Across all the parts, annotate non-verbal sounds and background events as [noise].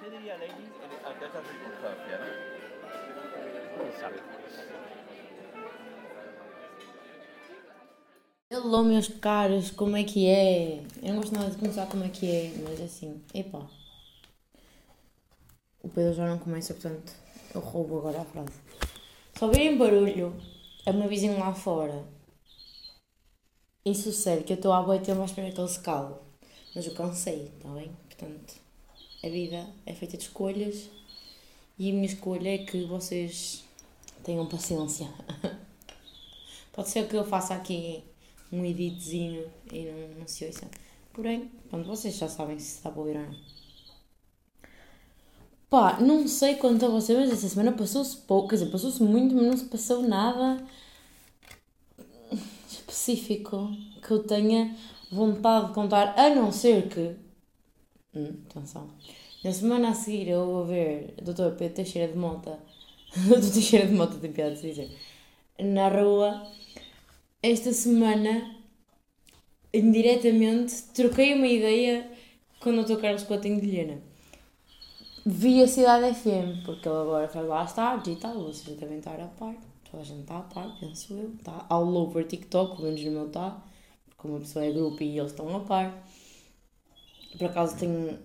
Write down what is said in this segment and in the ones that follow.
¿Qué diría Lenin? Acá está circunstancia, ¿no? Hello, meus caros, como é que é? Eu não gosto nada de começar como é que é, mas assim, epá. O Pedro já não começa, portanto, eu roubo agora a frase. Se ouvirem barulho, é o meu vizinho lá fora. Isso sucede que eu estou à boa tempo à espera que ele se cale. Mas eu cansei, está bem? Portanto, a vida é feita de escolhas e a minha escolha é que vocês tenham paciência. [laughs] Pode ser que eu faça aqui um editzinho e não, não se ouça. Porém, pronto, vocês já sabem se está ouvir ou não. Pá, não sei quanto a você, mas essa semana passou-se pouco, quer dizer, passou-se muito, mas não se passou nada específico que eu tenha vontade de contar, a não ser que. Hum, atenção. Na semana a seguir eu vou ver Dr. Pedro Teixeira de Mota. Dr. Teixeira de Mota tem piada de dizer. Na rua. Esta semana, indiretamente, troquei uma ideia com o Dr. Carlos Coutinho de Vilhena. Vi a Cidade FM, porque ele agora faz lá as tardes e tal, vocês devem estar a par. Toda a gente está a par, penso eu. Está all over TikTok, pelo menos no meu está. Porque uma pessoa é grupo e eles estão a par. Por acaso tenho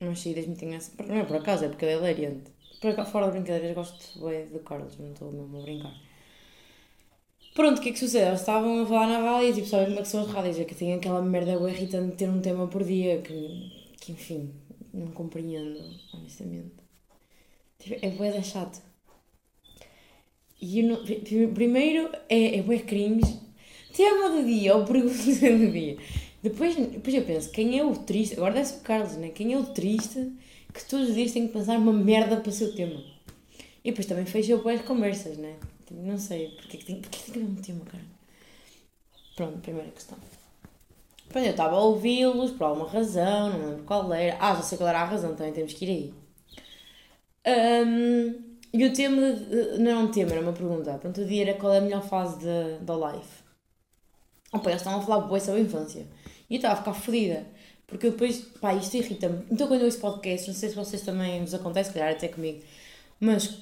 umas saídas muito engraçadas. Não é por acaso, é porque ele é hilariante. Por acaso, fora de brincadeiras, gosto bem do Carlos, não estou mesmo a brincar. Pronto, o que é que sucede? Eles estavam a falar na rádio, tipo, sabem como é que são as rádios? É que tem aquela merda bem irritante de ter um tema por dia, que, que enfim, não compreendo, honestamente. Tipo, é bué chato. E não, pri- primeiro é, é bué cringe. Tema do dia, ou pergunta do dia. Depois, depois eu penso, quem é o triste? Agora deve ser o Carlos, né? Quem é o triste que todos os dias tem que pensar uma merda para o seu tema? E depois também fecha bué as conversas, né? Tipo, não sei, porque é tem, porque é que tem que um tema, cara? Pronto, primeira questão. Pronto, eu estava a ouvi-los por alguma razão, não lembro qual era. Ah, já sei qual era a razão, também temos que ir aí. Ahm, e o tema, de- não era um tema, era uma pergunta. Pronto, o dia era qual é a melhor fase da, life. Opa, eles estavam a falar bué sobre a infância. E eu estava a ficar fodida. Porque eu depois, pá, isto irrita-me. Então quando eu ouço podcast, não sei se vocês também vos acontece, calhar até comigo, mas,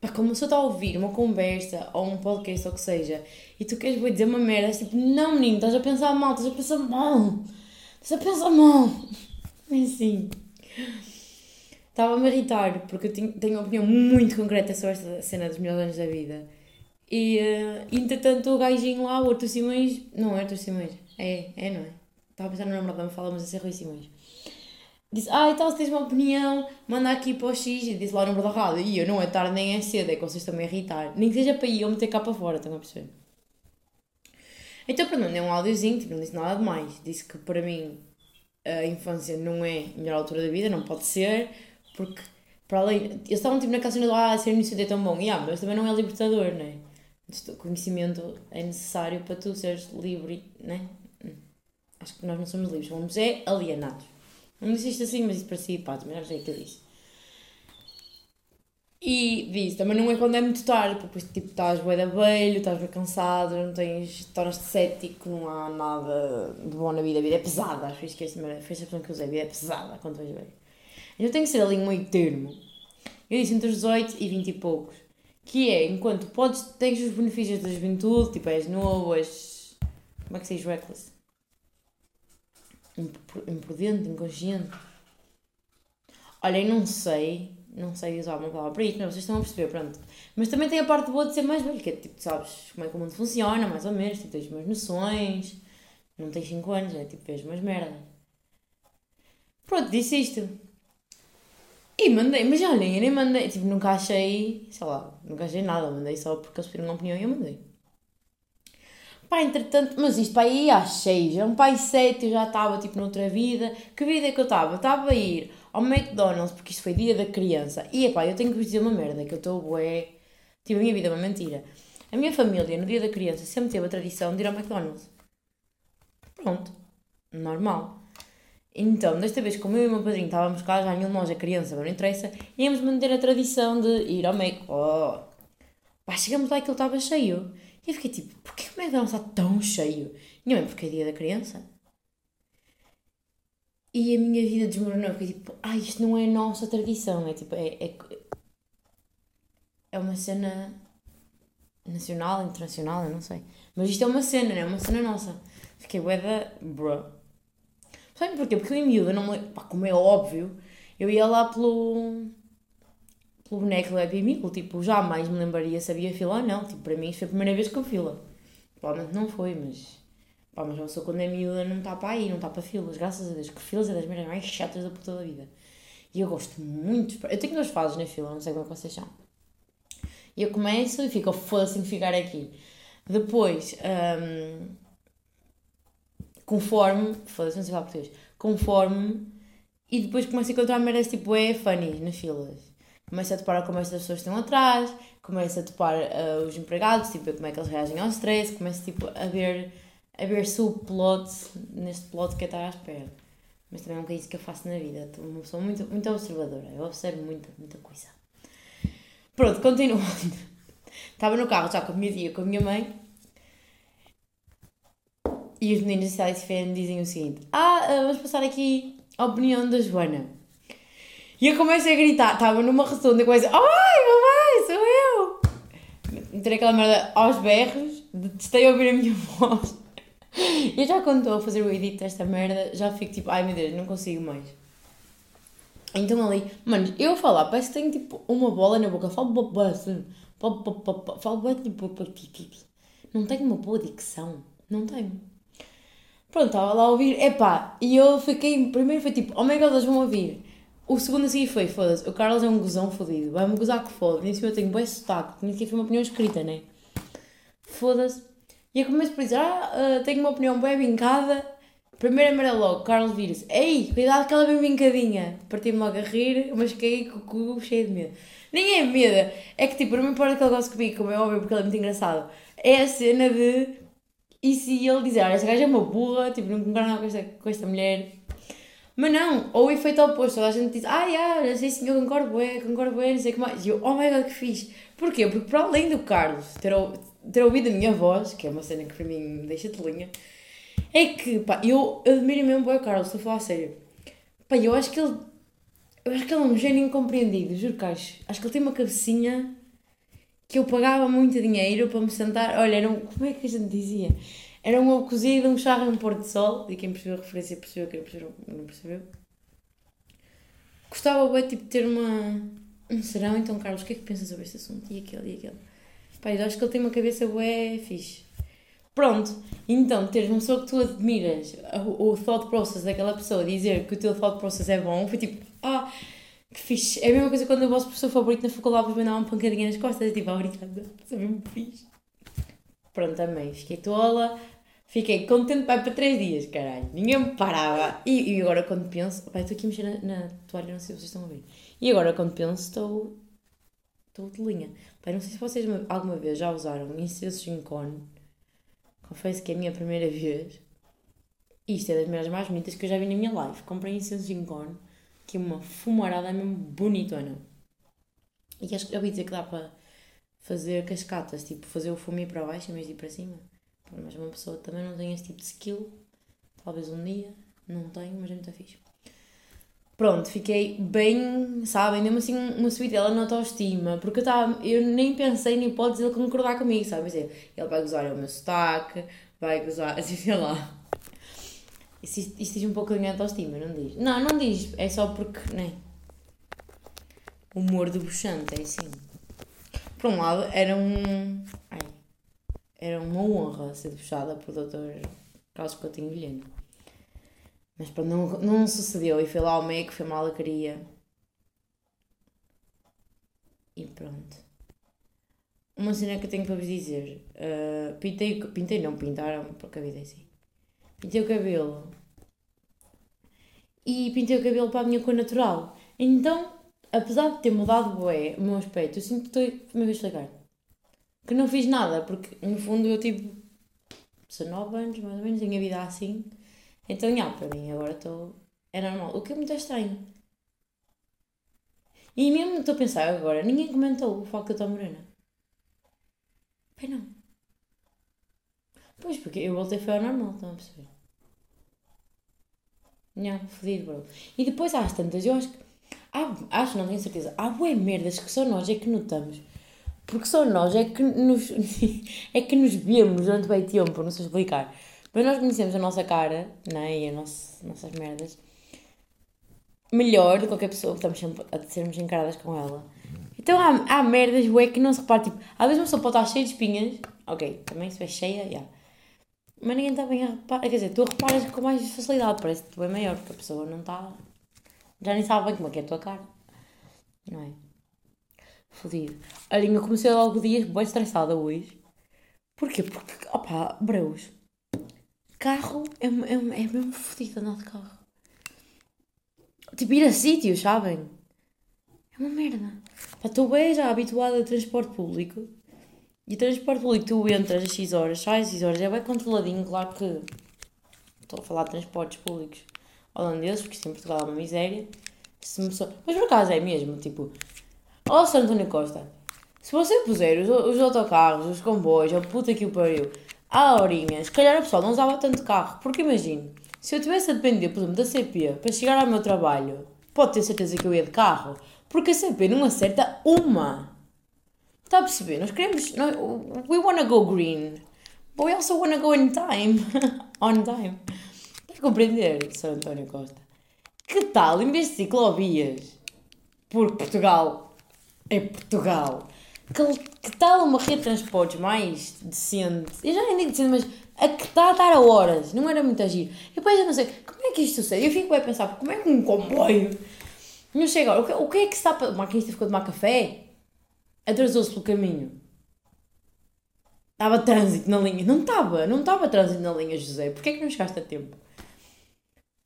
pá, como se eu a ouvir uma conversa ou um podcast ou o que seja, e tu queres dizer uma merda, tipo, não menino, estás a pensar mal, estás a pensar mal, estás a pensar mal. [laughs] É assim. Estava-me a irritar, porque eu tenho, tenho uma opinião muito concreta sobre esta cena dos melhores anos da vida. E, eh, entretanto, o gajinho lá, o Arthur Simões, não é Arthur Simões, é, é, não é? Estava a pensar no namorado da me fala, mas esse é Rui Simões. Disse, ah, e tal, se tens uma opinião, manda aqui para o X, e disse lá o número da rádio. E eu, não é tarde nem é cedo, é que vocês estão-me a irritar. Nem que seja para ir eu meter cá para fora, estão a perceber? Então, pronto, mandei um áudiozinho, tipo, não disse nada de mais. Disse que para mim a infância não é a melhor altura da vida, não pode ser, porque para além. Eles estavam tipo na cena do ah, ser iniciante é tão bom, e ah, mas também não é libertador, não é? O conhecimento é necessário para tu seres livre, não é? Acho que nós não somos livres, somos é alienados. Não disse isto assim, mas isso parecia pá, também já sei o que eu disse. E disse, também não é quando é muito tarde, porque depois tipo, estás bué de abelho, estás bem cansado, não tens, tornas-te cético, não há nada de bom na vida, a vida é pesada, acho que esqueci, mas foi essa que eu usei, a vida é pesada quando vais ver. Então tem que ser ali um meio termo. Eu disse entre os 18 e 20 e poucos. Que é, enquanto podes, tens os benefícios da juventude, tipo, és novo, és. Como é que se diz reckless? Impr- Imprudente, inconsciente. Olha, eu não sei, não sei usar uma palavra para isto, mas vocês estão a perceber, pronto. Mas também tem a parte boa de ser mais velho, que é tipo, sabes como é que o mundo funciona, mais ou menos, tipo, tens umas noções, não tens 5 anos, é tipo, vês umas merdas. Pronto, disse isto. E mandei, mas olhem, eu nem mandei, tipo, nunca achei, sei lá, nunca achei nada, mandei só porque eles pediram uma opinião e eu mandei. Pá, entretanto, mas isto para aí às seis, é um pai sete, eu já estava tipo noutra vida. Que vida é que eu estava? Estava a ir ao McDonald's, porque isto foi dia da criança. E epá, eu tenho que vos dizer uma merda, que eu estou bué. Tipo, a minha vida é uma mentira. A minha família, no dia da criança, sempre teve a tradição de ir ao McDonald's. Pronto. Normal. Então, desta vez, como eu e o meu padrinho estávamos cá, já nenhum de nós é criança, mas não interessa, íamos manter a tradição de ir ao Mac. Oh. Pá, chegamos lá e aquilo estava cheio. E eu fiquei tipo, porquê que o McDonald's está tão cheio? Minha mãe, porque é dia da criança. E a minha vida desmoronou, porque tipo, ah, isto não é nossa tradição, é tipo, é, é, é uma cena nacional, internacional, eu não sei. Mas isto é uma cena, não é uma cena nossa. Fiquei bué da... bro. Sabe porquê? Porque eu em miúda, não me... Pá, como é óbvio, eu ia lá pelo... pelo boneco do Happy Meal, tipo, jamais me lembraria se havia fila ou não. Tipo, para mim isto foi a primeira vez que eu fila. Provavelmente não foi, mas... Pá, mas uma pessoa quando é miúda não está para aí, não está para filas. Graças a Deus, que filas é das merdas mais chatas da puta da vida. E eu gosto muito... Eu tenho duas fases na fila, não sei como é que vocês são. E eu começo e fico, foda-se, que ficar aqui. Depois, um, conforme, foda-se, não sei falar português, conforme, e depois começo a encontrar merdas tipo, é funny nas filas. Começo a topar com as pessoas que estão atrás, começo a topar uh, os empregados, tipo, como é que eles reagem ao stress, começo tipo, a ver, a ver subplot neste plot que eu à espera. Mas também é um isso que eu faço na vida. Uma pessoa muito, muito observadora. Eu observo muita, muita coisa. Pronto, continuando. [laughs] Estava no carro já com a minha tia, com a minha mãe. E os meninos da Cidade dizem o seguinte: Ah, eh, vamos passar aqui a opinião da Joana. E eu comecei a gritar, estava numa rotunda e começo, ai, mamãe, sou eu! Entrei aquela merda aos berros, detestei ouvir a minha [laughs] voz. E já quando estou a fazer o edit desta merda, já fico tipo, ai meu Deus, não consigo mais. Então ali, mano, eu falar, parece que tenho tipo uma bola na boca, falo assim, falo tipo, não tenho uma boa dicção, não tenho. Pronto, estava lá a ouvir, epá, e eu fiquei, primeiro foi tipo, oh god, eles vão ouvir. O segundo assim foi, foda-se, o Carlos é um gozão fodido, vai-me gozar que foda, nem eu tenho bem sotaque, nem sequer foi uma opinião escrita, né? Foda-se. E eu começo por dizer, ah, uh, tenho uma opinião bem vincada, Primeira merda logo, Carlos vira-se. Ei, cuidado que ela bem brincadinha. Parti-me logo a rir, mas caí com o cu cheio de medo. Nem é medo, é que tipo, não me importa que ele goste comigo, como é óbvio, porque ele é muito engraçado. É a cena de. E se ele dizer, olha, esta gaja é uma burra, tipo, não concordo com esta, com esta mulher. Mas não, ou o efeito oposto, toda a gente diz, ah, ah, sei sim, eu concordo bem, concordo bem, não sei o que mais. E eu, oh my god, que fiz. Porquê? Porque para além do Carlos ter, ter ouvido a minha voz, que é uma cena que para mim deixa de linha, é que, pá, eu admiro mesmo o Carlos, estou a falar a sério. Pá, eu acho que ele. Eu acho que ele é um gênio incompreendido, juro que acho. Acho que ele tem uma cabecinha que eu pagava muito dinheiro para me sentar. Olha, um, como é que a gente dizia? Era um ovo cozido, um charro em um pôr de sol. E quem percebeu a referência percebeu, quem percebeu não percebeu. Gostava bem, tipo, de ter uma, um serão. Então, Carlos, o que é que pensas sobre este assunto? E aquele, e aquele. Pá, eu acho que ele tem uma cabeça bué fixe. Pronto, então teres uma pessoa que tu admiras, o, o thought process daquela pessoa, dizer que o teu thought process é bom, foi tipo, ah, que fixe. É a mesma coisa quando o vosso professor favorito na faculdade vos dar uma pancadinha nas costas, tipo, ah, obrigada, é mesmo fixe. Pronto, também, fiquei tola, fiquei contente vai para três dias, caralho, ninguém me parava. E, e agora quando penso, vai, estou aqui a mexer na, na toalha, não sei se vocês estão a ver. E agora quando penso, estou, estou de linha. Pai, não sei se vocês alguma vez já usaram incensos em cone Confesso que é a minha primeira vez. Isto é das merdas mais bonitas que eu já vi na minha live. Comprei incenso corno, que é uma fumarada mesmo bonitona. E acho que já ouvi dizer que dá para fazer cascatas, tipo fazer o fumo ir para baixo em vez de ir para cima. Mas uma pessoa também não tem esse tipo de skill. Talvez um dia, não tenho, mas é muito fixe. Pronto, fiquei bem, sabem, mesmo assim uma subidela na autoestima, porque eu, tava, eu nem pensei na hipótese ele concordar comigo, sabe? Dizer, ele vai gozar o meu sotaque, vai gozar, [laughs] assim, sei lá. Isso, isto diz um da minha autoestima, não diz? Não, não diz, é só porque, nem. Humor debochante, é assim. Por um lado, era um. Ai, era uma honra ser debochada pelo Dr. Carlos Coutinho Vilhena. Mas pronto, não, não sucedeu. E foi lá ao meio que foi mal a queria. E pronto. Uma cena que eu tenho para vos dizer. Uh, pintei, pintei, não pintaram, porque a vida é assim. Pintei o cabelo. E pintei o cabelo para a minha cor natural. Então, apesar de ter mudado bué, o meu aspecto, eu sinto que estou. Como é que? Que não fiz nada, porque no fundo eu tive 19 anos, mais ou menos, a minha vida assim. Então, já, para mim agora estou. É normal. O que é muito estranho. E mesmo estou a pensar agora, ninguém comentou o facto que eu estou morena. Pai, não. Pois, porque eu voltei foi ao normal, estão a perceber? Yeah, fodido, bro. E depois as tantas, eu acho que. Há, acho, não tenho certeza. Há bué merdas que só nós é que notamos. Porque só nós é que nos, [laughs] é que nos vemos durante bem tempo, não sei explicar. Mas nós conhecemos a nossa cara, né? E as nossas, nossas merdas melhor do que qualquer pessoa que estamos sempre a sermos encaradas com ela. Então há, há merdas, ué, que não se repara. Tipo, às vezes uma pessoa pode estar cheia de espinhas. Ok, também se é cheia, já. Yeah. Mas ninguém está bem a reparar. Quer dizer, tu reparas com mais facilidade, parece que tu é maior, porque a pessoa não está. Já nem sabe bem como é que é a tua cara. Não é? Fodido. Olha, eu comecei logo o dia bem estressada hoje. Porquê? Porque, opá, breus. Carro é, é, é mesmo fodido andar de carro. Tipo, ir a sítios, sabem? É uma merda. Estou bem já habituada a transporte público. E transporte público, tu entras às 6 horas, sai às 6 horas, é bem controladinho, claro que. Estou a falar de transportes públicos holandeses, porque isto em Portugal é uma miséria. Mas por acaso é mesmo, tipo. Ó, oh, Sr. António Costa, se você puser os, os autocarros, os comboios, a puta que o pariu, à horinha, se calhar a pessoa não usava tanto carro, porque imagino, se eu tivesse a depender, por exemplo, da CP para chegar ao meu trabalho, pode ter certeza que eu ia de carro, porque a CP não acerta uma. Está a perceber? Nós queremos. Nós, we wanna go green, but we also wanna go in time. [laughs] On time. Compreender, Sr. António Costa? Que tal, em vez de ciclovias, porque Portugal é Portugal, que, que tal uma rede de transportes mais decente? Eu já nem digo decente, mas a que está a dar a horas, não era muito agir. E depois eu não sei, como é que isto sucede? Eu fico a pensar, como é que um comboio não chega agora? O que, o que é que está para. O maquinista ficou a tomar café? Atrasou-se pelo caminho. Estava trânsito na linha. Não estava, não estava trânsito na linha, José. Porquê é que não chegaste a tempo?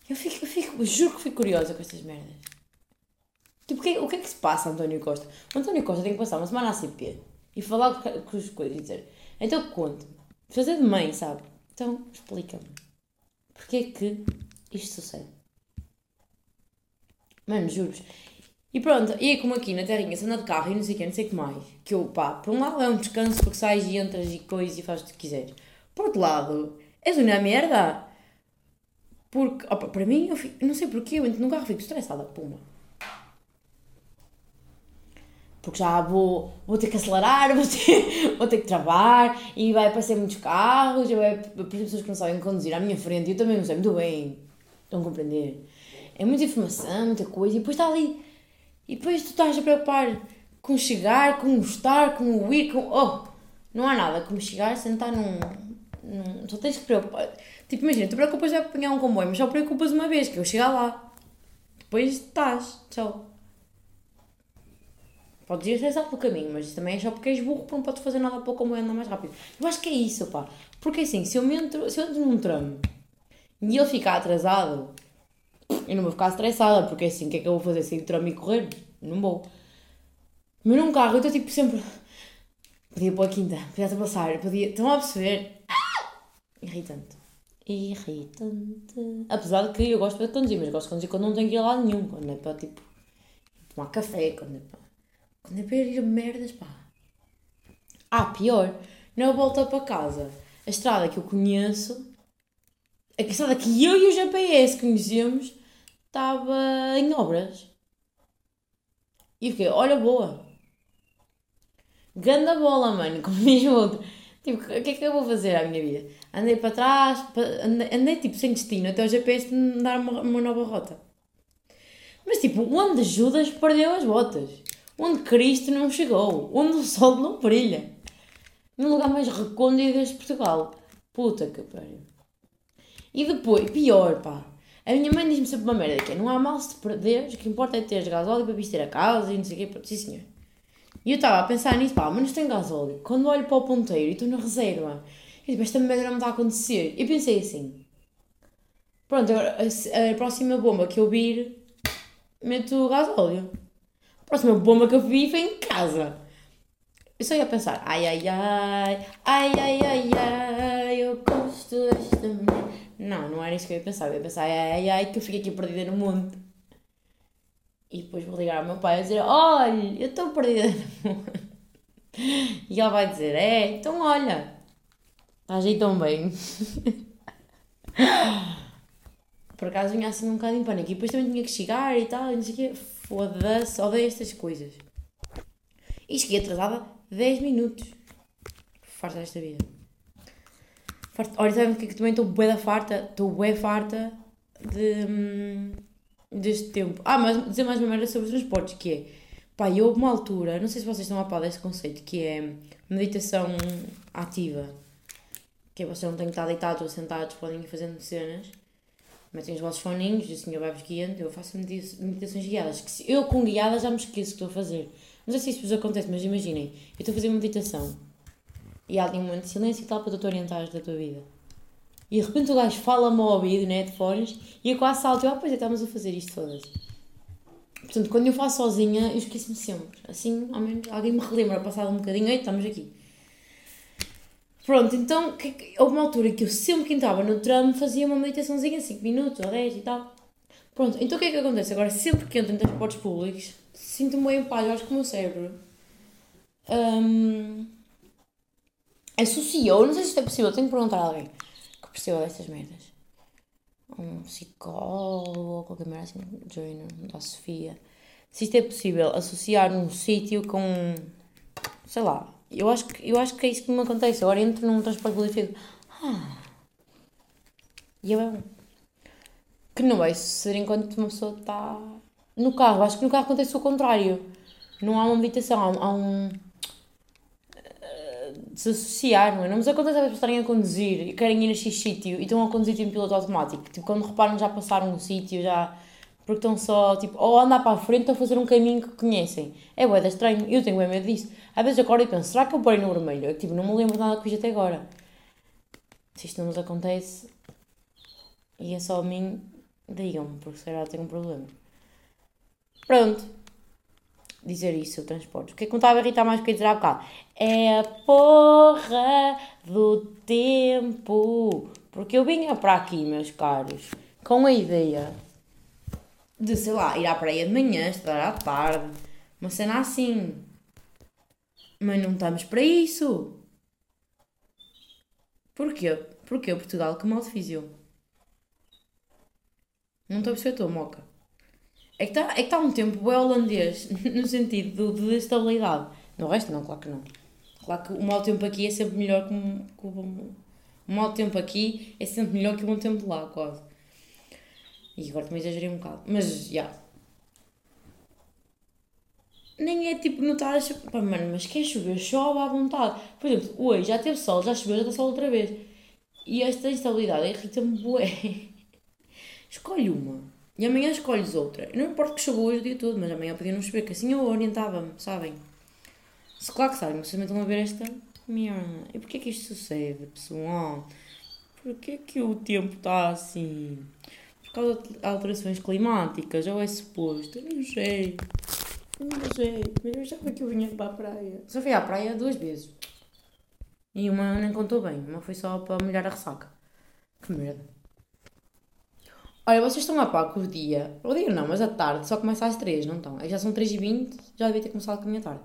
Eu fico, eu fico, juro que fico curiosa com estas merdas. Tipo, o que, o que é que se passa, António Costa? O António Costa tem que passar uma semana a CP e falar com as coisas e dizer: então conte-me fazer de mãe, sabe? Então, explica-me. Porquê é que isto sucede? Mano, juros. E pronto, e é como aqui na terrinha, se anda de carro e não sei o que, não sei o que mais. Que eu, pá, por um lado é um descanso porque sais e entras e coisas e fazes o que quiseres. Por outro lado, és uma merda. Porque, opa, para mim, eu fico, não sei porquê, eu entro no carro e fico estressada, puma porque já vou, vou ter que acelerar, [laughs] vou ter, vou ter que travar e vai aparecer muitos carros, eu vai aparecer pessoas que não sabem conduzir à minha frente, eu também não sei muito bem, estão a compreender? É muita informação, muita coisa, e depois está ali, e depois tu estás a preocupar com chegar, com gostar, com o ir, com. Oh! Não há nada como chegar, sentar num. num só tens que preocupar. Tipo, imagina, tu preocupas de apanhar um comboio, mas só preocupas uma vez, que eu chegar lá. Depois estás, tchau. Podes ir estressado pelo caminho, mas também é só porque és burro, porque não podes fazer nada para o comboio andar mais rápido. Eu acho que é isso, pá. Porque assim, se eu, me entro, se eu entro num tramo e ele ficar atrasado, eu não vou ficar estressada, porque assim, o que é que eu vou fazer? Sair do tramo e correr? Não vou. Mas num carro, eu estou tipo sempre. [laughs] Podia pôr a quinta, podia passar, podia. Estão a perceber? Irritante. Irritante. Apesar de que eu gosto de conduzir, mas gosto de conduzir quando não tenho que ir lado nenhum. Quando é para tipo. tomar café, quando é para quando é para ir merdas, pá. Ah, pior. Na volta para casa, a estrada que eu conheço, a estrada que eu e o GPS conhecemos, estava em obras. E fiquei, olha, boa. Ganda bola, mano, [laughs] como diz o outro. Tipo, o que é que eu vou fazer à minha vida? Andei para trás, andei, andei tipo sem destino até o GPS me dar uma, uma nova rota. Mas tipo, onde Judas perdeu as botas onde Cristo não chegou, onde o sol não brilha. No lugar mais recôndito deste Portugal. Puta que pariu. E depois, pior, pá. A minha mãe diz-me sempre uma merda que é, não há mal se perderes, o que importa é teres gasóleo para vestir a casa e não sei o quê. Sim, senhor. E eu estava a pensar nisso, pá, não tem gasóleo. Quando olho para o ponteiro e estou na reserva, eu tipo, esta merda não me está a acontecer. E pensei assim, pronto, agora a, a próxima bomba que eu vir, meto gasóleo. A próxima bomba que eu vi foi em casa. Eu só ia pensar, ai ai ai, ai ai ai ai, eu gosto desta mulher. Não, não era isso que eu ia pensar. Eu ia pensar, ai ai ai, que eu fiquei aqui perdida no mundo. E depois vou ligar ao meu pai e dizer, olha, eu estou perdida mundo. [laughs] E ele vai dizer, é, então olha, estás aí tão bem. [laughs] Por acaso vinha assim um bocado em pânico. E depois também tinha que chegar e tal, e não sei o quê. Foda-se, odeio estas coisas. E cheguei atrasada 10 minutos. Farta desta vida. Farta... Olha, sabe o que é também estou bué da farta? Estou bué farta de, hum, deste tempo. Ah, mas dizer mais uma merda sobre os transportes, que é... Pá, eu houve uma altura, não sei se vocês estão a par desse conceito, que é meditação ativa. Que é você não tem que estar deitados ou sentados, podem ir fazendo cenas. Metem os vossos foninhos, o senhor vai-vos guiando. Eu faço meditações guiadas. Que se eu com guiadas já me esqueço o que estou a fazer. Não sei se isso vos acontece, mas imaginem, eu estou a fazer uma meditação e há ali um momento de silêncio e tal para tu te orientares da tua vida. E de repente o gajo fala-me ao ouvido, né, de fones, e eu quase salto, ah, pois é, estamos a fazer isto todas. Portanto, quando eu faço sozinha, eu esqueço-me sempre. Assim, ao menos, alguém me relembra, passado um bocadinho, ei, estamos aqui. Pronto, então, que, houve uma altura que eu sempre que entrava no tram fazia uma meditaçãozinha, 5 minutos ou 10 e tal. Pronto, então o que é que acontece? Agora, sempre que entro em transportes públicos, sinto-me bem em paz, eu acho que o meu cérebro um, associou, não sei se isto é possível, tenho que perguntar a alguém perceba dessas merdas. Um psicólogo ou qualquer merda assim, Joiner, da Sofia. Se isto é possível, associar um sítio com. sei lá. Eu acho, que, eu acho que é isso que me acontece. Agora entro num transporte público e fico. Ah. E é bom. Que não vai suceder enquanto uma pessoa está no carro. Acho que no carro acontece o contrário. Não há uma meditação, há, há um desassociar, não é? Não nos acontece às vezes estarem a conduzir e querem ir a X sítio e estão a conduzir em piloto automático. Tipo, quando reparam já passaram um sítio, já. Porque estão só, tipo, ou andar para a frente ou fazer um caminho que conhecem. É bué, estranho. Eu tenho bem medo disso. Às vezes acordo e penso, será que eu parei no vermelho? Eu, tipo, não me lembro nada que fiz até agora. Se isto não nos acontece e é só a mim, digam-me, porque se calhar tenho um problema. Pronto dizer isso, o transporte. O que é que me estava a irritar mais que eu dizer há bocado? É a porra do tempo. Porque eu vinha para aqui, meus caros, com a ideia de, sei lá, ir à praia de manhã, estudar à tarde, uma cena assim. Mas não estamos para isso. Porquê? Porquê Portugal? Que mal fiz eu? Não estou a perceber, estou moca. É que está é que tá um tempo bem holandês, [laughs] no sentido de, de estabilidade. No resto, não, claro que não. Claro que o mau tempo aqui é sempre melhor que, um, que o bom. Mau tempo aqui é sempre melhor que o bom tempo lá, quase. E agora também exagerei um bocado. Mas, já. Yeah. Nem é tipo notar. Pá, mano, mas quer chover? Chove à vontade. Por exemplo, hoje já teve sol, já choveu, já está sol outra vez. E esta instabilidade irrita-me bué. [laughs] Escolhe uma. E amanhã escolhes outra. não importa que chegou hoje o dia todo, mas amanhã podia não chover, que assim eu orientava-me, sabem? Se claro que sabem, vocês estão a ver esta merda. E porquê que isto sucede, pessoal? Porquê que o tempo está assim? Por causa de alterações climáticas, ou é suposto? Eu não sei. Eu não sei. Mas eu achava que eu vinha para a praia. Só fui à praia duas vezes. E uma nem contou bem. Uma foi só para molhar a ressaca. Que merda. Olha, vocês estão a par que o dia, o dia não, mas a tarde só começa às 3, não estão? É já são 3 e 20 já devia ter começado com a minha tarde.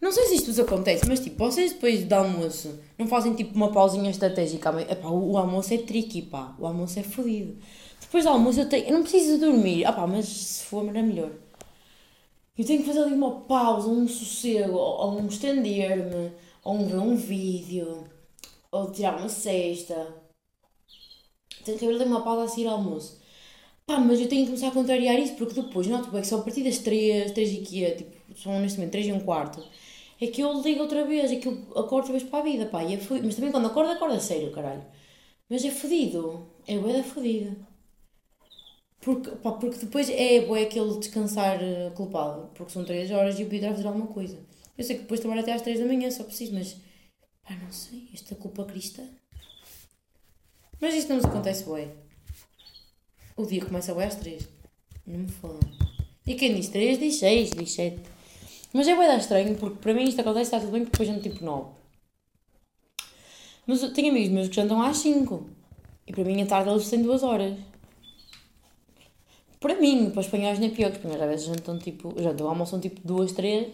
Não sei se isto vos acontece, mas tipo, vocês depois do almoço não fazem tipo uma pausinha estratégica. Epá, o, o almoço é tricky, pá. O almoço é fodido. Depois do almoço eu tenho. Eu não preciso dormir. Ah pá, mas se for era melhor. Eu tenho que fazer ali uma pausa, um sossego, ou, ou um estender-me, ou um ver um vídeo, ou tirar uma cesta tenho haver ali uma pausa a seguir ao almoço. Pá, mas eu tenho que começar a contrariar isso porque depois noto bem que só a partir das 3, 3 e que tipo, são neste momento 3 e um quarto, é que eu ligo outra vez, é que eu acordo outra vez para a vida, pá, e é fodido. Mas também quando acordo, acordo sério, caralho. Mas é fodido, é bué da fodido. Porque, pá, porque depois é bué aquele descansar uh, culpado, porque são 3 horas e eu podia fazer alguma coisa. Eu sei que depois trabalho até às 3 da manhã, só preciso, mas pá, não sei, esta culpa cristã. Mas isto não nos acontece bem. O dia começa bem às 3. Não me fodam. E quem diz 3 diz 6, diz 7. Mas é bem estranho porque para mim isto acontece, está tudo bem porque depois janto tipo 9. Mas tenho amigos meus que jantam às 5. E para mim a tarde eles têm 2 horas. Para mim, para os espanhóis nem é pior, que às vezes jantam tipo. Jantam, almoçam tipo 2, 3.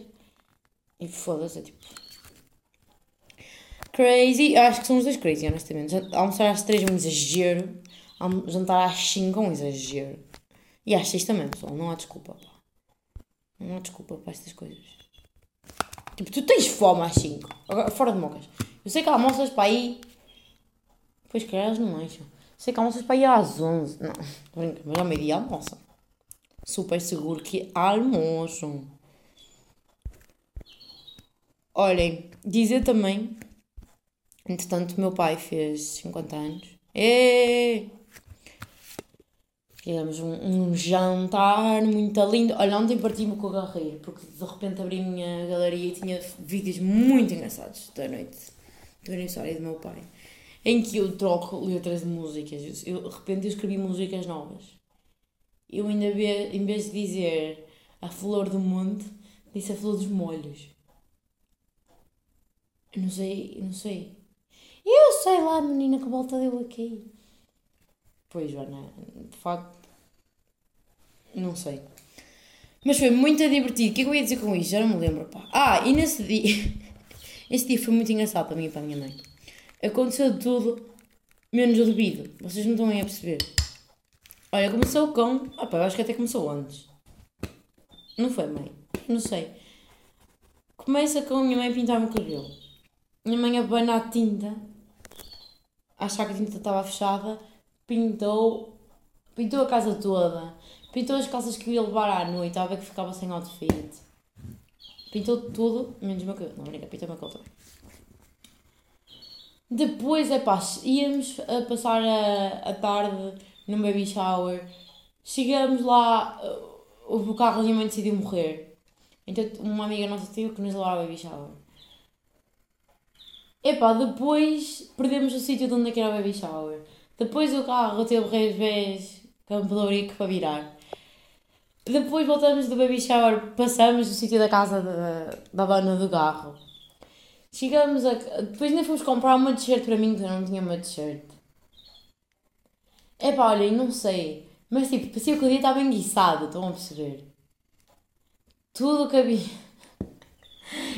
E foda-se, é tipo. Crazy, acho que são os dois crazy, honestamente. Almoçar às 3 é um exagero. jantar às 5 é um exagero. E às 6 também, pessoal. Não há desculpa, pá. Não há desculpa para estas coisas. Tipo, tu tens fome às 5. Agora, fora de mocas. Eu sei que almoças para aí. Pois que elas não acham. Sei que almoças para aí às 11. Não, tô brincando, mas ao meio-dia almoçam. Super seguro que almoçam. Olhem, dizer também. Entretanto, meu pai fez 50 anos. Êêê! Fizemos um, um jantar muito lindo. Olha, ontem parti-me com o garreiro, porque de repente abri a minha galeria e tinha vídeos muito engraçados da noite do aniversário do meu pai, em que eu troco letras de músicas. Eu, de repente eu escrevi músicas novas. Eu ainda, em vez de dizer a flor do monte, disse a flor dos molhos. Não sei, não sei. Eu sei lá, menina, que volta deu aqui. Pois, Joana, de facto, não sei. Mas foi muito divertido. O que é que eu ia dizer com isto? Já não me lembro, pá. Ah, e nesse dia, [laughs] esse dia foi muito engraçado para mim e para a minha mãe. Aconteceu tudo, menos o devido. Vocês não estão aí a perceber. Olha, começou com... Ah pá, eu acho que até começou antes. Não foi, mãe? Não sei. Começa com a minha mãe pintar-me o cabelo. Minha mãe abana a tinta. Achar que a tinta estava fechada. Pintou. Pintou a casa toda. Pintou as calças que eu ia levar à noite. A ver que ficava sem outfit. Pintou tudo, menos o meu cabelo. Não, brinca, pintou o meu cabelo. Depois, é pá, íamos a passar a, a tarde num baby shower. Chegamos lá, o carro minha mãe decidiu morrer. Então, uma amiga nossa teve que nos levar ao baby shower. Epá, depois perdemos o sítio de onde é que era o baby shower. Depois o carro teve revés Campo de Ourique para virar. Depois voltamos do baby shower, passamos do sítio da casa da, da dona do carro. Chegamos a. Depois ainda fomos comprar uma t-shirt para mim, que eu não tinha uma t-shirt. Epá, olhem, não sei. Mas tipo, parecia que o dia estava enguiçado, estão a perceber? Tudo o que havia.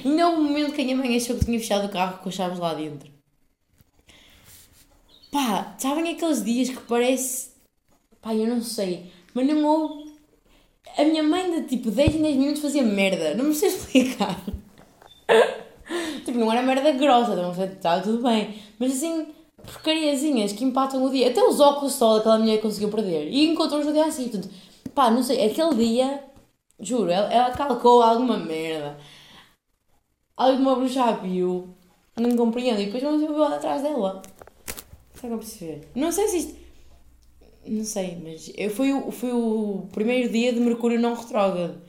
Ainda houve um momento que a minha mãe achou que tinha fechado o carro com as chaves lá dentro. Pá, sabem aqueles dias que parece. Pá, eu não sei. Mas não houve. A minha mãe de tipo 10 em 10 minutos fazia merda. Não me sei [laughs] explicar. tipo, não era merda grossa, estava tudo bem. Mas assim, porcariazinhas que empatam o dia. Até os óculos só daquela mulher conseguiu perder. E encontrou-os no dia assim. Portanto, pá, não sei. Aquele dia, juro, ela, ela calcou alguma merda. Alguma bruxa a viu. Não compreendo. E depois vamos ver atrás dela. Está a perceber? Não sei se isto. Não sei, mas eu, foi, o, foi o primeiro dia de Mercúrio não retrógrado.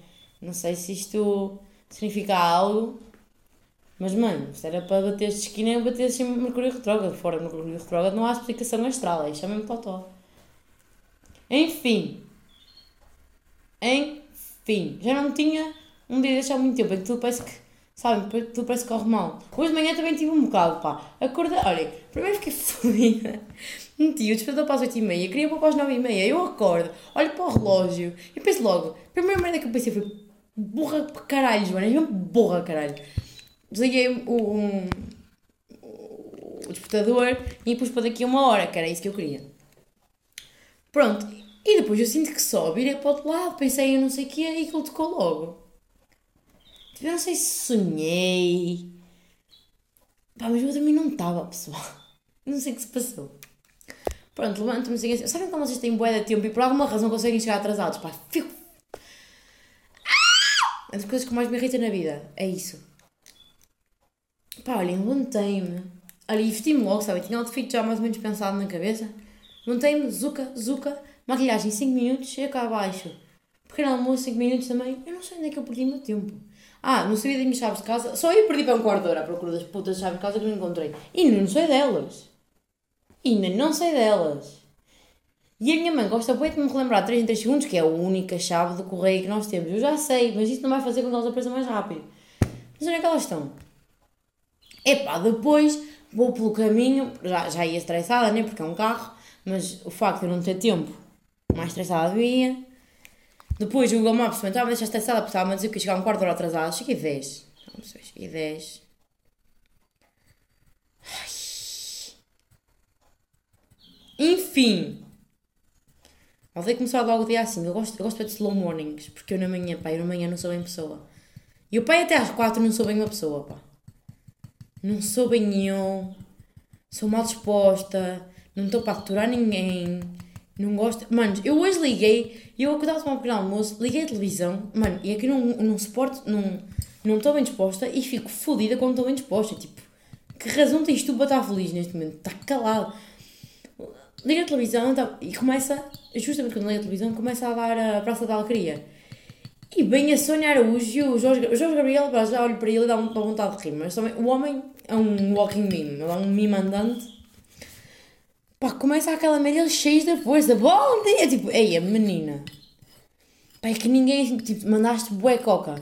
Não sei se isto significa algo. Mas, mano, se era para bater de esquina, eu bater sempre Mercúrio retrógrado. Fora Mercúrio retrógrado não há explicação astral. É mesmo totó. Enfim. Enfim. Já não tinha um dia deste há muito tempo. É que tudo parece que. Sabe, tudo parece que corre mal. Hoje de manhã também tive um bocado, pá. Acordei, olha, primeiro fiquei [laughs] fodida. Meti o despertador para as 8h30, queria pôr para as 9h30. Eu acordo, olho para o relógio e penso logo. A primeira merda que eu pensei foi burra caralho, Joana. Eu burra, caralho. Desliguei o, um, o despertador e pus para daqui a uma hora, que era isso que eu queria. Pronto. E depois eu sinto que só, virei para o outro lado, pensei em não sei o que e aquilo tocou logo. Eu não sei se sonhei. Pá, mas eu também não estava, pessoal. [laughs] Não sei o que se passou. Pronto, levanto-me assim. Sabem como vocês têm bué de tempo e por alguma razão conseguem chegar atrasados? Pá, fico. Ah! É das coisas que mais me irrita na vida. É isso. Pá, olhem, levantei-me. Olha, e vesti-me logo, sabe? Tinha o outfit já mais ou menos pensado na cabeça. Levantei-me, zuca, zuca, maquilhagem 5 minutos, chego cá abaixo. Pequeno almoço 5 minutos também. Eu não sei onde é que eu perdi o meu tempo. Ah, não sabia das minhas chaves de casa. Só eu perdi para um quarto de hora à procura das putas chaves de casa que não encontrei. E não sei delas. Ainda não sei delas. E a minha mãe gosta muito de me relembrar 3 em 3 segundos, que é a única chave do correio que nós temos. Eu já sei, mas isso não vai fazer com que elas apareçam mais rápido. Mas onde é que elas estão? Epá, depois vou pelo caminho, já, já ia estressada, né? Porque é um carro, mas o facto de eu não ter tempo, mais estressada devia. Depois o Google Maps também estava a deixar estressada porque estava a dizer que ia chegar um quarto de hora atrasado. Cheguei 10. Não sei, cheguei 10. Ai. Enfim. Odeio começar logo o dia assim. Eu gosto, eu gosto de slow mornings, porque eu na manhã, pá, eu na manhã não sou bem pessoa. E o pai até às quatro não sou bem uma pessoa, pá. Não sou bem eu. Sou mal disposta. Não estou para aturar ninguém. Não gosto. Mano, eu hoje liguei. Eu acordava tomar um pequeno almoço. Liguei a televisão. Mano, e aqui não, não suporto. Não não estou bem disposta e fico fodida quando estou bem disposta. Tipo, que razão tens tu para estar feliz neste momento? Está calado. Liga a televisão tá, e começa, justamente quando liga a televisão, começa a dar a Praça da Alegria. E bem a Sônia Araújo e o Jorge, o Jorge Gabriel, pá, já olho para ele e dá uma vontade de rir, mas também o homem é um walking meme, ele é um meme andante. Pá, começa aquela merda cheia de força, bom dia, tipo, ei, a menina. Pá, é que ninguém, tipo, mandaste bué coca.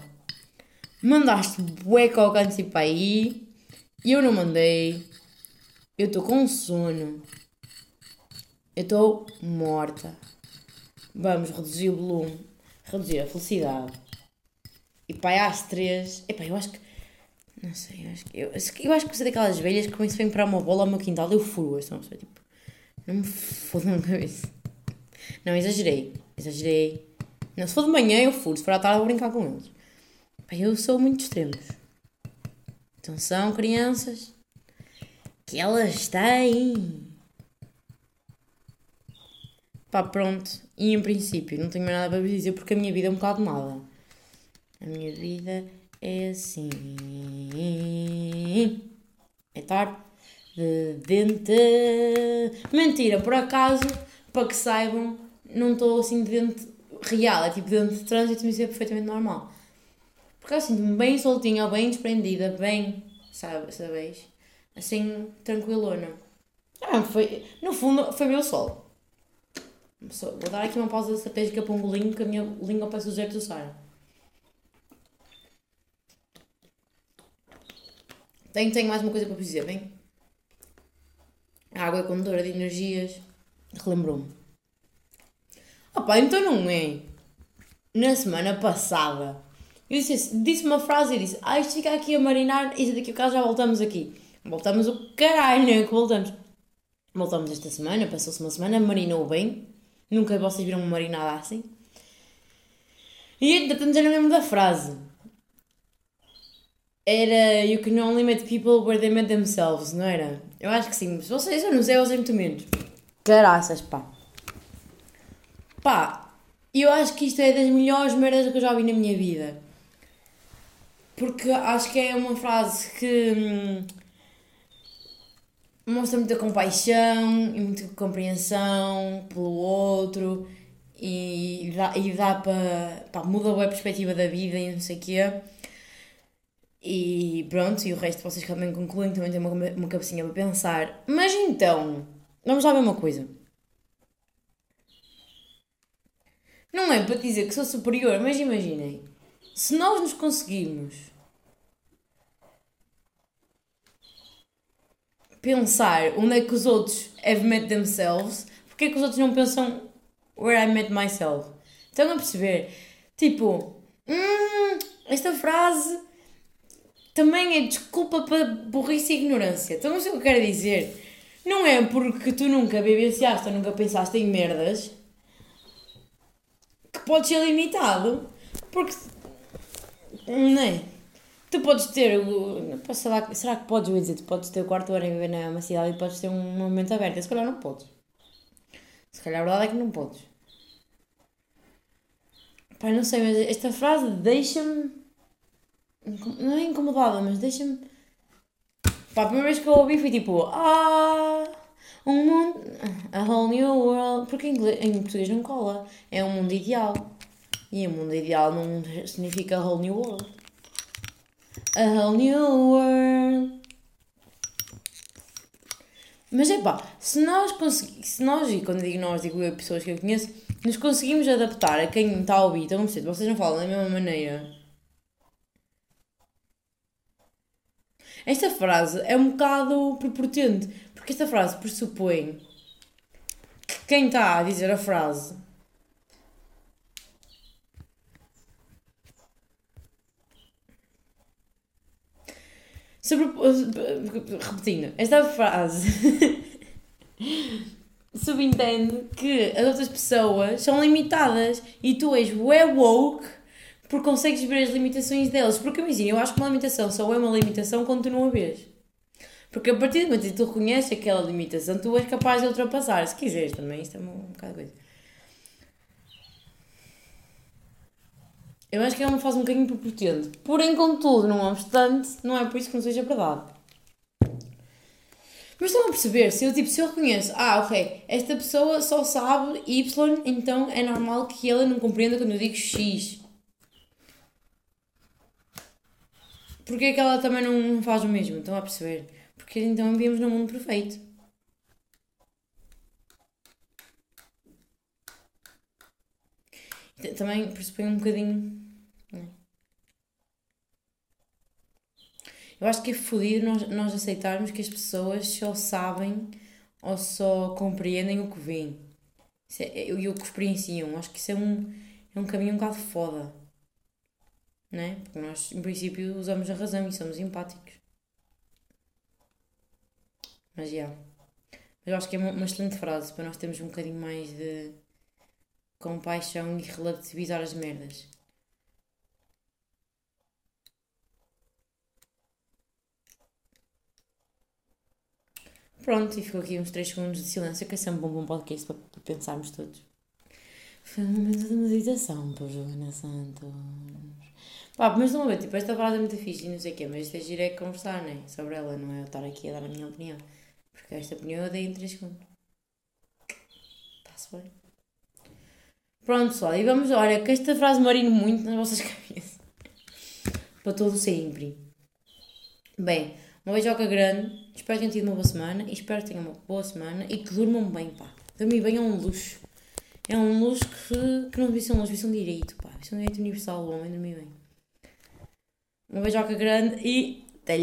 Mandaste bué coca antes de ir para aí, e eu não mandei. Eu estou com sono. Eu estou morta. Vamos reduzir o volume, reduzir a felicidade. E pai, às três. Epá, eu acho que. Não sei, eu acho que. Eu, eu acho que você é daquelas velhas que quando se vem para uma bola ao meu quintal, eu furo. Então, tipo. Não me fodam a cabeça. Não, exagerei. Exagerei. Não, se for de manhã eu furo, se for à tarde eu vou brincar com eles. Pai, eu sou muito extremos. Então são crianças que elas têm Pá, pronto. E em princípio, não tenho mais nada para dizer porque a minha vida é um bocado nada. A minha vida é assim. É tarde de dente. Mentira, por acaso, para que saibam, não estou assim de dente real, é tipo dente de trânsito, isso é perfeitamente normal. Porque eu sinto-me bem soltinha, bem desprendida, bem, sabe, sabeis? Assim, tranquilona. Ah, foi, no fundo, foi meu sol. Vou dar aqui uma pausa estratégica para um golinho que a minha língua parece o Zé do Sara. Tenho, tenho mais uma coisa para dizer, bem? A água é condutora de energias. Relembrou-me. Opa, então não é? Na semana passada, eu disse, disse uma frase e disse: Ah, isto fica aqui a marinar e daqui a bocado já voltamos aqui. Voltamos o caralho, não é que voltamos? Voltamos esta semana, passou-se uma semana, marinou bem. Nunca vocês viram uma marinada assim. E entretanto já não lembro da frase. Era You can only meet people where they met themselves, não era? Eu acho que sim. Se vocês, não sei, eu sei muito menos. Caraças, pá. Pá, eu acho que isto é das melhores merdas que eu já vi na minha vida. Porque acho que é uma frase que. Hum, mostra muita compaixão e muita compreensão pelo outro e dá, e dá para. Pá, muda a perspectiva da vida e não sei o quê. E pronto, e o resto vocês também concluem, também têm uma, uma cabecinha para pensar. Mas então, vamos lá ver uma coisa. Não é para dizer que sou superior, mas imaginem, se nós nos conseguimos pensar onde é que os outros have met themselves, porque é que os outros não pensam where I met myself? Estão a perceber? Tipo, hum, esta frase também é desculpa para burrice e ignorância. Então, o que eu quero dizer? Não é porque tu nunca vivenciaste ou nunca pensaste em merdas que pode ser limitado. Porque. Não é? Tu podes ter o. Será, que podes, dizer, tu podes ter o quarto ano a viver numa cidade e podes ter um momento aberto? Se calhar não podes. Se calhar a verdade é que não podes. Pai, não sei, mas esta frase deixa-me. Não é incomodada, mas deixa-me. Pá, a primeira vez que eu ouvi foi tipo. Ah! Um mundo. A whole new world. Porque em, português não cola. É um mundo ideal. E um mundo ideal não significa whole new world. A whole new world. Mas é pá, se nós conseguimos, se nós, e quando digo nós, digo eu, pessoas que eu conheço, nos conseguimos adaptar a quem está a ouvir, então vocês não falam da mesma maneira. Esta frase é um bocado prepotente, porque esta frase pressupõe que quem está a dizer a frase Sobre, repetindo, esta frase [laughs] subentende que as outras pessoas são limitadas e tu és way woke porque consegues ver as limitações delas. Porque imagina, eu acho que uma limitação só é uma limitação quando tu não a vês. Porque a partir do momento que tu reconheces aquela limitação, tu és capaz de ultrapassar. Se quiseres também, isto é um, um bocado de coisa. Eu acho que é uma fase um bocadinho prepotente. Porém, contudo, não obstante, não é por isso que não seja verdade. Mas estão a perceber, se eu, tipo, se eu reconheço, ah, ok, esta pessoa só sabe Y, então é normal que ela não compreenda quando eu digo X. Porquê é que ela também não faz o mesmo? Estão a perceber? Porque então vivemos num mundo perfeito. Também pressupõe um bocadinho. né? Eu acho que é fodido nós, nós aceitarmos que as pessoas só sabem ou só compreendem o que é- e o que experienciam. Acho que isso é um, é um caminho um bocado foda. Né? Porque nós, em princípio, usamos a razão e somos empáticos. Mas já. Mas eu acho que é uma, excelente frase para nós termos um bocadinho mais de compaixão e relativizar as merdas. Pronto, e ficou aqui uns 3 segundos de silêncio, que é sempre um bom podcast para pensarmos todos. Foi um momento de meditação para Joana Santos. Pá, mas não ver, tipo, esta frase é muito fixe e não sei o quê, mas isto é giro é conversar, né? Sobre ela, não é eu estar aqui a dar a minha opinião. Porque esta opinião eu dei em 3 segundos. Está-se bem. Pronto, pessoal, e vamos, olha, que esta frase marino muito nas vossas [laughs] cabeças. Para todo sempre. Bem, uma beijoca grande, espero que tenham tido uma boa semana e espero que tenham uma boa semana e que durmam bem, pá. Dormir bem é um luxo. É um luxo que, que não devia ser um luxo, devia ser um direito, pá. Devia ser um direito universal, o homem dormir bem. Uma beijoca grande e até